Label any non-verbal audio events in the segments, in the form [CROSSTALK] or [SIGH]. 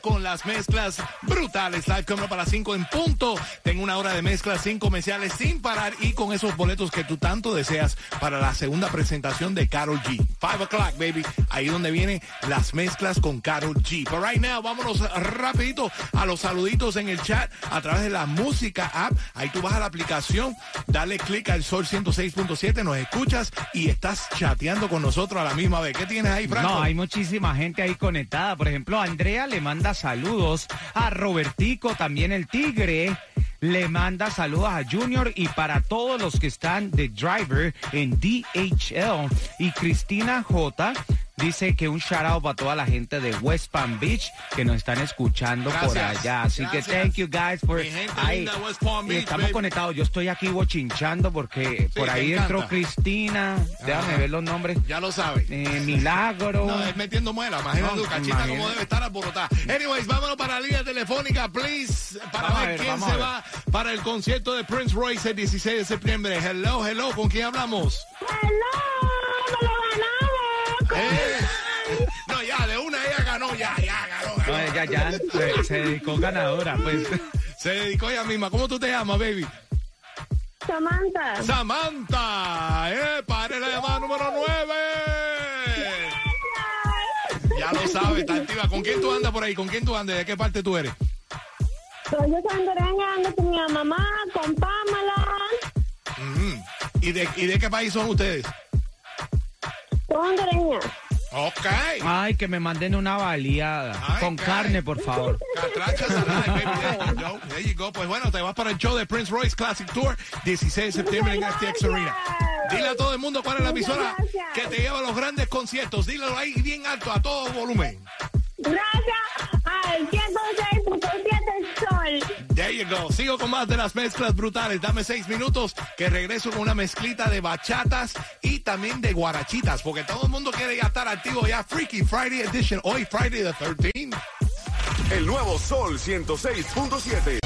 Con las mezclas brutales. Live Cámara para 5 en punto. Tengo una hora de mezclas sin comerciales sin parar y con esos boletos que tú tanto deseas para la segunda presentación de Carol G. 5 o'clock, baby. Ahí donde vienen las mezclas con Carol G. But right now, vámonos rapidito a los saluditos en el chat a través de la música app. Ahí tú vas a la aplicación, dale clic al Sol 106.7, nos escuchas y estás chateando con nosotros a la misma vez. ¿Qué tienes ahí, Franco? No, hay muchísima gente ahí conectada. Por ejemplo, Andrea le manda saludos a Robertico, también el Tigre. Le manda saludos a Junior y para todos los que están de driver en DHL. Y Cristina J. Dice que un shout out para toda la gente de West Palm Beach que nos están escuchando por allá. Así Gracias. que thank you guys por Mi gente ahí. linda, West Palm y Beach, estamos baby. conectados. Yo estoy aquí bochinchando porque por ahí entró Cristina. Déjame ver los nombres. Ya lo sabes. Eh, Milagro. No, es metiendo muela, imagínate No, tu cachita imagínate. como debe estar alborotada. Anyways, vámonos para la línea telefónica, please, para ver, ver, quién se ver. va para el concierto de Prince Royce el 16 de septiembre. Hello, hello, ¿con quién hablamos? ¡Hello! ¡Me lo ganamos! No, ella ya se, se dedicó ganadora, pues. [LAUGHS] Se dedicó ella misma. ¿Cómo tú te llamas, baby? Samantha. Samantha, eh, padre la llamada número 9. Ya lo sabes, está activa. ¿Con quién tú andas por ahí? ¿Con quién tú andas? ¿De qué parte tú eres? Soy sandoreña, ando con mi mamá, con Pamela, Ujú. ¿Y, de, ¿Y de qué país son ustedes? con hondureña. Ok. Ay, que me manden una baleada. Ay, con carne, por favor. Catracha salada, baby. There you go. There you go. Pues bueno, te vas para el show de Prince Royce Classic Tour, 16 de septiembre en FTX Arena. Dile a todo el mundo cuál es la emisora que te lleva a los grandes conciertos. Dílelo ahí bien alto, a todo volumen. Gracias Sigo con más de las mezclas brutales. Dame seis minutos que regreso con una mezclita de bachatas y también de guarachitas, porque todo el mundo quiere ya estar activo ya. Freaky Friday Edition. Hoy Friday the 13th. El nuevo Sol 106.7.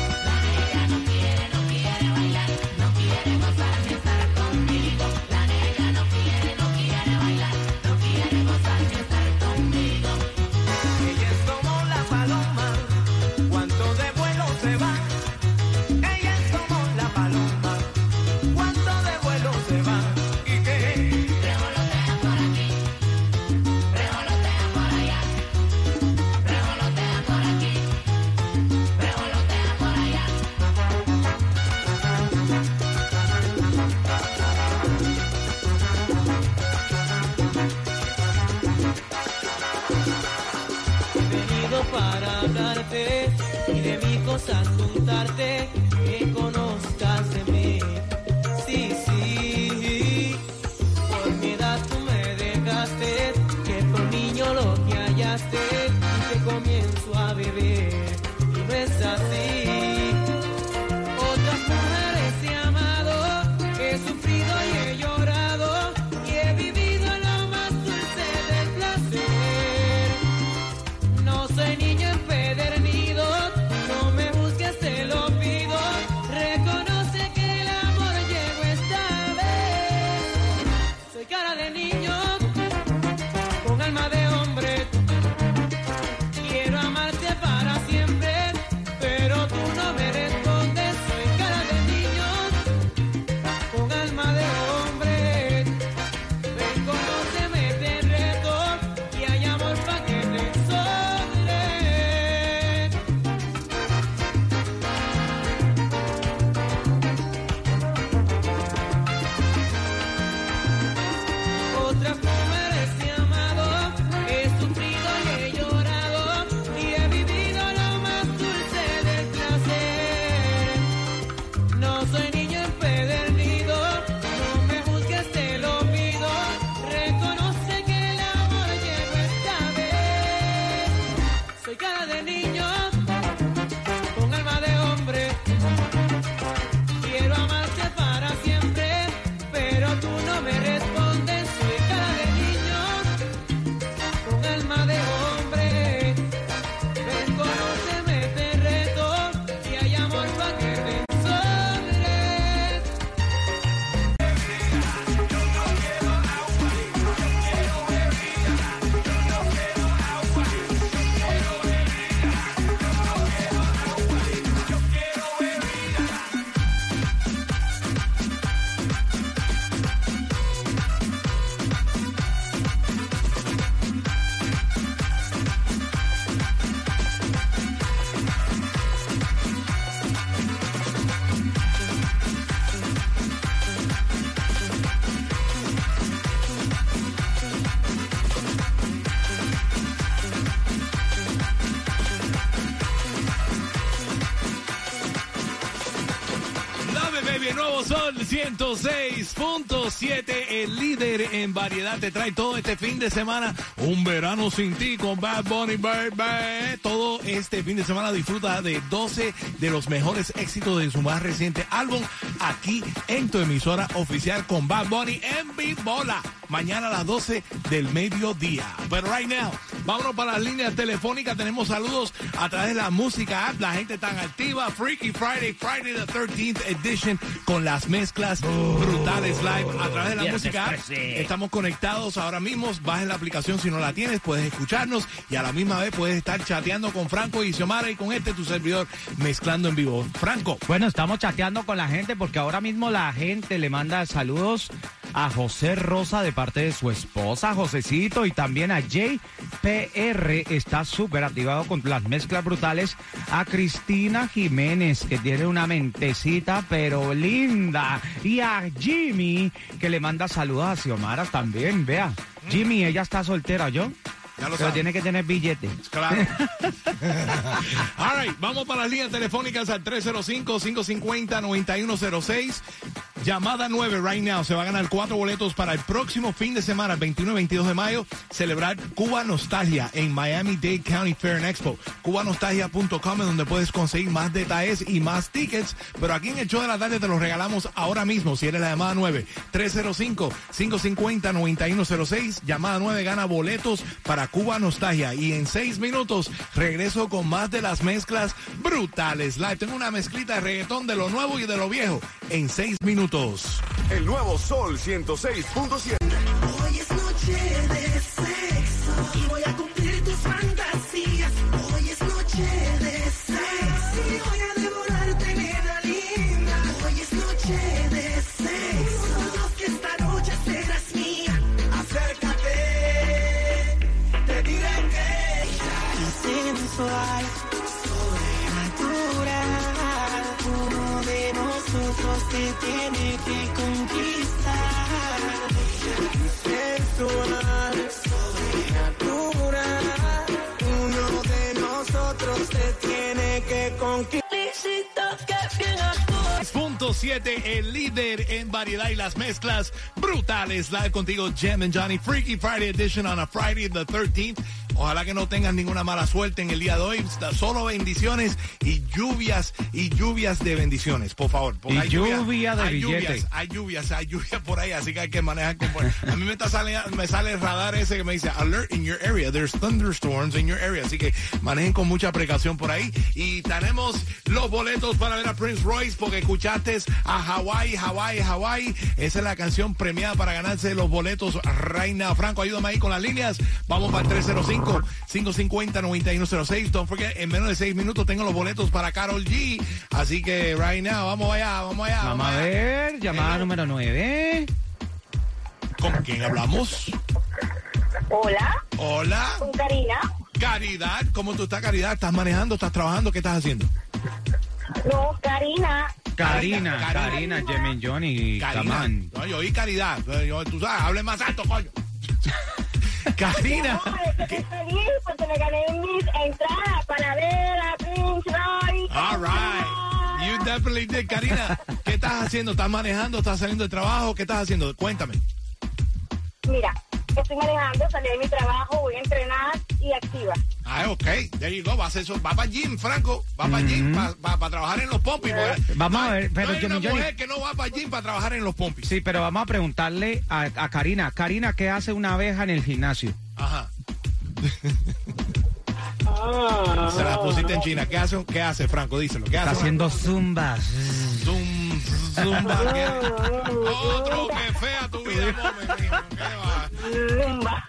106.7, el líder en variedad, te trae todo este fin de semana un verano sin ti con Bad Bunny, baby. Todo este fin de semana disfruta de 12 de los mejores éxitos de su más reciente álbum aquí en tu emisora oficial con Bad Bunny en Bibola. Mañana a las 12 del mediodía. Pero right now, vámonos para las líneas telefónicas. Tenemos saludos a través de la música app. La gente tan activa. Freaky Friday, Friday the 13th edition con las mezclas brutales live a través de la música app. 13. Estamos conectados ahora mismo. Bajen la aplicación si no la tienes. Puedes escucharnos y a la misma vez puedes estar chateando con Franco y Xiomara y con este tu servidor mezclando en vivo. Franco. Bueno, estamos chateando con la gente porque ahora mismo la gente le manda saludos a José Rosa de parte de su esposa, Josecito, y también a JPR, está súper activado con las mezclas brutales, a Cristina Jiménez, que tiene una mentecita pero linda, y a Jimmy, que le manda saludos a Xiomara también, vea. Jimmy, ella está soltera, ¿yo? Ya lo Pero tiene que tener billete. Claro. [LAUGHS] All right, vamos para las líneas telefónicas al 305-550-9106. Llamada 9 right now. Se va a ganar cuatro boletos para el próximo fin de semana, 21 y 22 de mayo, celebrar Cuba Nostalgia en Miami-Dade County Fair and Expo. Cubanostalgia.com es donde puedes conseguir más detalles y más tickets. Pero aquí en el show de la tarde te los regalamos ahora mismo. Si eres la llamada 9, 305-550-9106. Llamada 9 gana boletos para Cuba Nostalgia. Y en seis minutos regreso con más de las mezclas brutales. Live. Tengo una mezclita de reggaetón de lo nuevo y de lo viejo en seis minutos. El nuevo Sol 106.7. Hoy es noche de sexo y voy a 107, el líder en variedad y las mezclas brutales. Live contigo, Jam and Johnny, Freaky Friday edition on a Friday the 13th. Ojalá que no tengan ninguna mala suerte en el día de hoy. Solo bendiciones y lluvias y lluvias de bendiciones, por favor. porque Y hay lluvia de hay billete. lluvias, hay lluvias, hay lluvias por ahí, así que hay que manejar con... A mí me, está sale, me sale el radar ese que me dice, alert in your area, there's thunderstorms in your area, así que manejen con mucha precaución por ahí. Y tenemos los boletos para ver a Prince Royce, porque escuchaste a Hawaii, Hawaii, Hawaii. Esa es la canción premiada para ganarse los boletos now. Franco, ayúdame ahí con las líneas. Vamos para el 305-550-9106. Don't forget, en menos de seis minutos tengo los boletos para Carol G. Así que right now, vamos allá, vamos allá. Vamos a allá. ver, llamada Hello. número 9. ¿Con quién hablamos? Hola, Hola, con Karina. Caridad. ¿Cómo tú estás, Caridad? ¿Estás manejando? ¿Estás trabajando? ¿Qué estás haciendo? No, Karina. Karina, Karina. Karina, Jem and Johnny, Caridad. Camán. No, yo oí Caridad. Yo, tú sabes, hable más alto, coño. Karina. Estoy feliz porque me gané mis entradas para ver a Prince Royce. All right. You definitely did. Karina, ¿qué estás haciendo? ¿Estás manejando? ¿Estás saliendo de trabajo? ¿Qué estás haciendo? Cuéntame. Mira, estoy manejando, salí de mi trabajo, voy a entrenar y activa. Ah, ok. There you go. Va a hacer eso. Va para gym, Franco. Va para gym para trabajar en los pompis. porque Vamos no a ver, pero no hay Johnny, una Johnny- mujer que no va para gym para trabajar en los pompis. Sí, pero vamos a preguntarle a, a Karina. Karina, ¿qué hace una abeja en el gimnasio? Ajá. [LAUGHS] Se la pusiste en China. ¿Qué hace, qué hace Franco? Díselo. ¿Qué Está hace? haciendo zumbas. Zum, zumba. Otro que fea tu vida.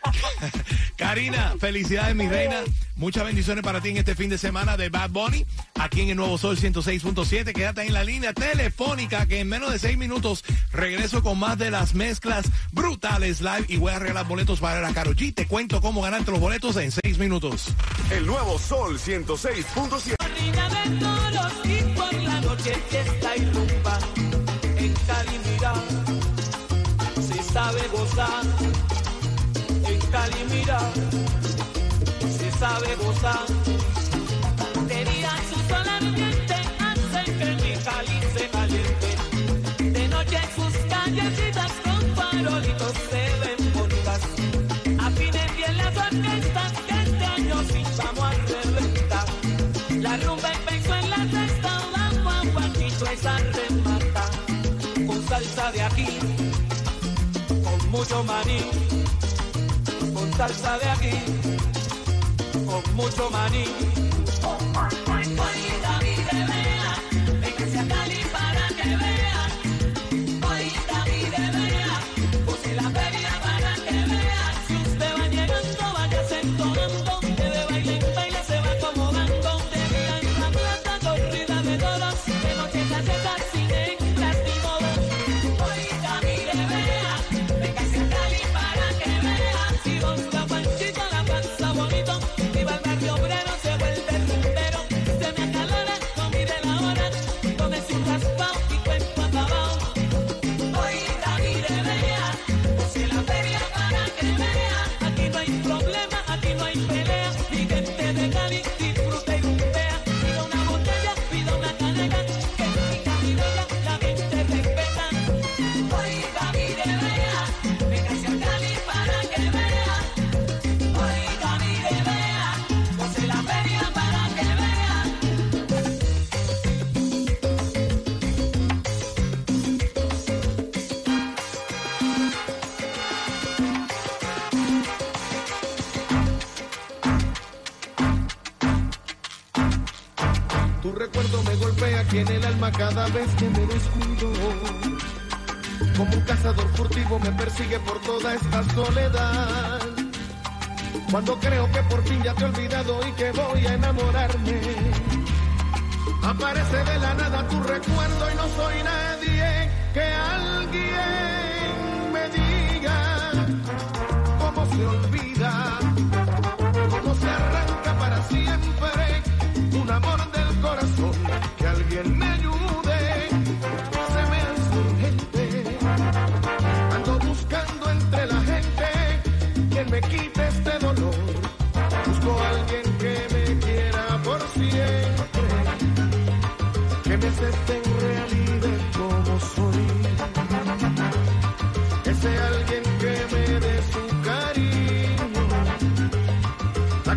[LAUGHS] Karina, felicidades, mi reina. Muchas bendiciones para ti en este fin de semana de Bad Bunny, aquí en el Nuevo Sol 106.7. Quédate en la línea telefónica que en menos de seis minutos regreso con más de las mezclas brutales live y voy a regalar boletos para la Karol G. Te cuento cómo ganarte los boletos en seis minutos. El nuevo Sol 106.7. Mira, se sabe gozar. De día su sol ardiente hace que mi Cali se caliente. callecitas con farolitos se ven bonitas. Afinen bien las orquestas que este año sí vamos a reventar. La rumba empezó en la sexta, la guaguachito esa remata. Con salsa de aquí, con mucho maní. Salsa de aquí, con mucho maní. En el alma cada vez que me descuido. Como un cazador furtivo me persigue por toda esta soledad. Cuando creo que por fin ya te he olvidado y que voy a enamorarme. Aparece de la nada tu recuerdo y no soy nadie que alguien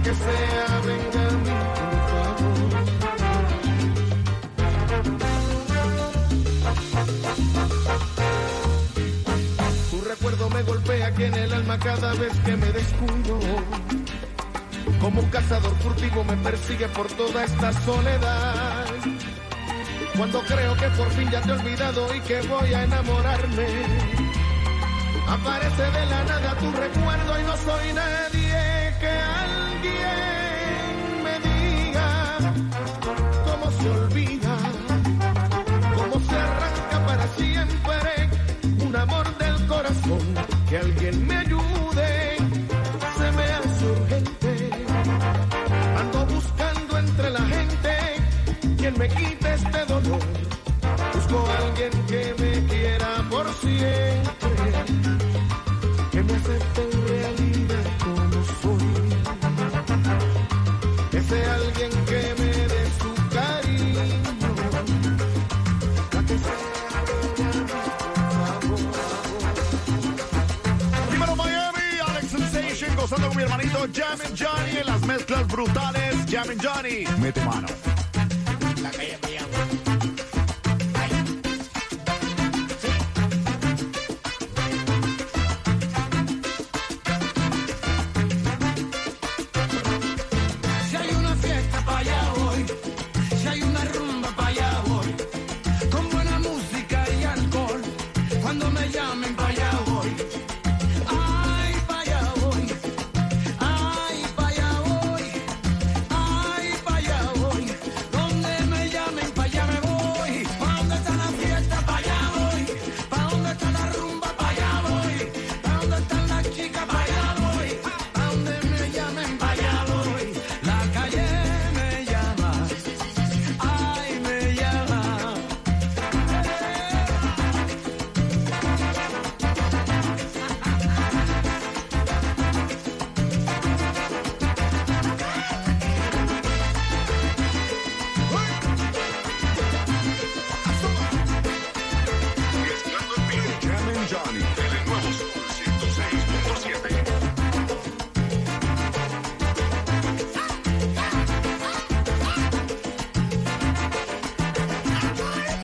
que sea venga a mí, por favor. Tu recuerdo me golpea aquí en el alma cada vez que me descuido. Como un cazador furtivo me persigue por toda esta soledad. Cuando creo que por fin ya te he olvidado y que voy a enamorarme. Aparece de la nada tu recuerdo y no soy nadie Que alguien me ayude, se me hace urgente. Ando buscando entre la gente quien me quite este dolor. Busco a alguien que me quiera por siempre, que me acepte en realidad como soy. Ese alguien que me hermanito Jammin' Johnny en las mezclas brutales. Jammin' Johnny, mete mano.